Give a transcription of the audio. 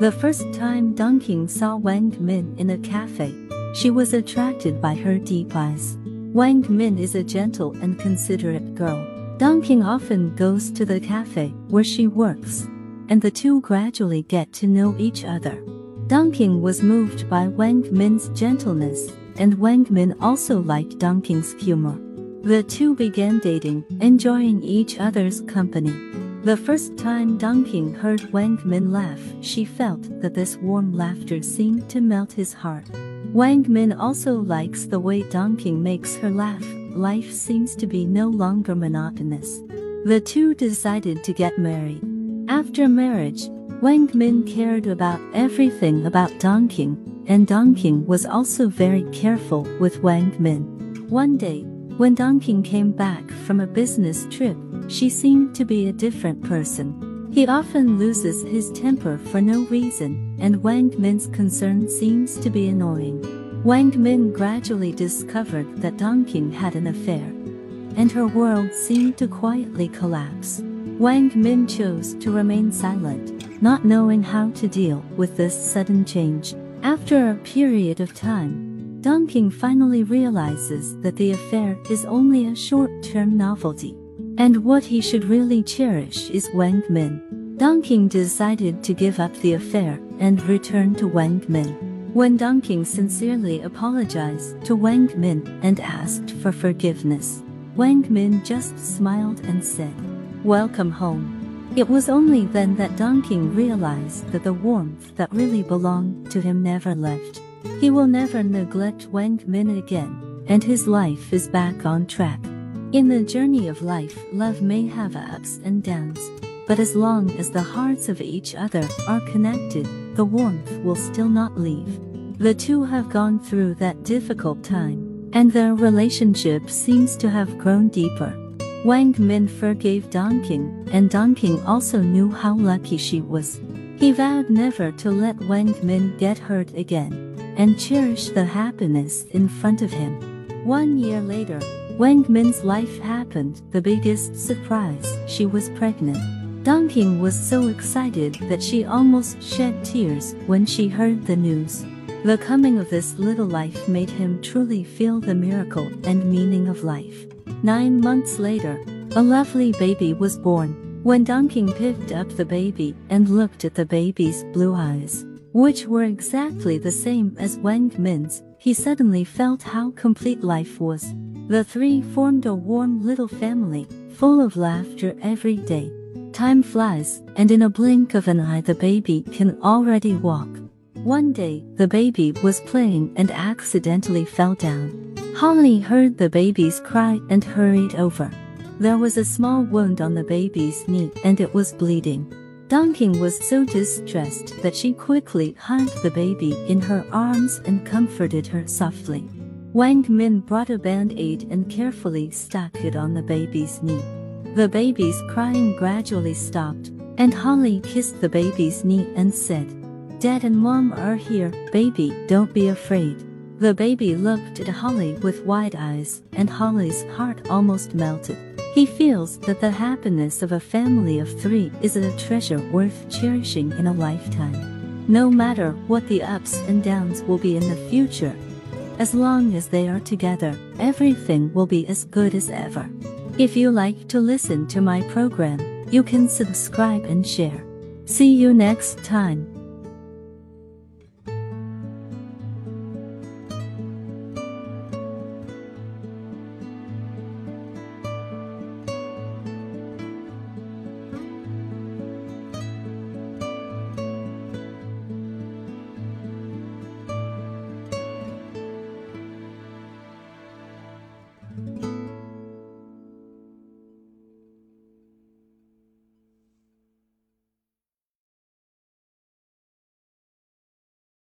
The first time Dunking saw Wang Min in a cafe, she was attracted by her deep eyes. Wang Min is a gentle and considerate girl. Dunking often goes to the cafe where she works, and the two gradually get to know each other. Dunking was moved by Wang Min's gentleness, and Wang Min also liked Dunking's humor. The two began dating, enjoying each other's company. The first time Dunking heard Wang Min laugh, she felt that this warm laughter seemed to melt his heart. Wang Min also likes the way Dunking makes her laugh, life seems to be no longer monotonous. The two decided to get married. After marriage, Wang Min cared about everything about Dunking, and Dunking was also very careful with Wang Min. One day, when Dunking came back from a business trip, she seemed to be a different person. He often loses his temper for no reason, and Wang Min's concern seems to be annoying. Wang Min gradually discovered that Dunking had an affair, and her world seemed to quietly collapse. Wang Min chose to remain silent, not knowing how to deal with this sudden change. After a period of time, Dunking finally realizes that the affair is only a short-term novelty, and what he should really cherish is Wang Min. Dunking decided to give up the affair and return to Wang Min. When Dunking sincerely apologized to Wang Min and asked for forgiveness, Wang Min just smiled and said, Welcome home. It was only then that Dunking realized that the warmth that really belonged to him never left. He will never neglect Wang Min again, and his life is back on track. In the journey of life, love may have ups and downs, but as long as the hearts of each other are connected, the warmth will still not leave. The two have gone through that difficult time, and their relationship seems to have grown deeper. Wang Min forgave Dunking, and Dunking also knew how lucky she was. He vowed never to let Wang Min get hurt again, and cherish the happiness in front of him. One year later, Wang Min's life happened, the biggest surprise, she was pregnant. Dunking was so excited that she almost shed tears when she heard the news. The coming of this little life made him truly feel the miracle and meaning of life. Nine months later, a lovely baby was born. When Dunking picked up the baby and looked at the baby's blue eyes, which were exactly the same as Wang Min's, he suddenly felt how complete life was. The three formed a warm little family, full of laughter every day. Time flies, and in a blink of an eye the baby can already walk. One day, the baby was playing and accidentally fell down. Holly heard the baby's cry and hurried over. There was a small wound on the baby's knee and it was bleeding. Dunking was so distressed that she quickly hugged the baby in her arms and comforted her softly. Wang Min brought a band-aid and carefully stuck it on the baby's knee. The baby's crying gradually stopped, and Holly kissed the baby's knee and said, Dad and Mom are here, baby, don't be afraid. The baby looked at Holly with wide eyes, and Holly's heart almost melted. He feels that the happiness of a family of three is a treasure worth cherishing in a lifetime. No matter what the ups and downs will be in the future, as long as they are together, everything will be as good as ever. If you like to listen to my program, you can subscribe and share. See you next time.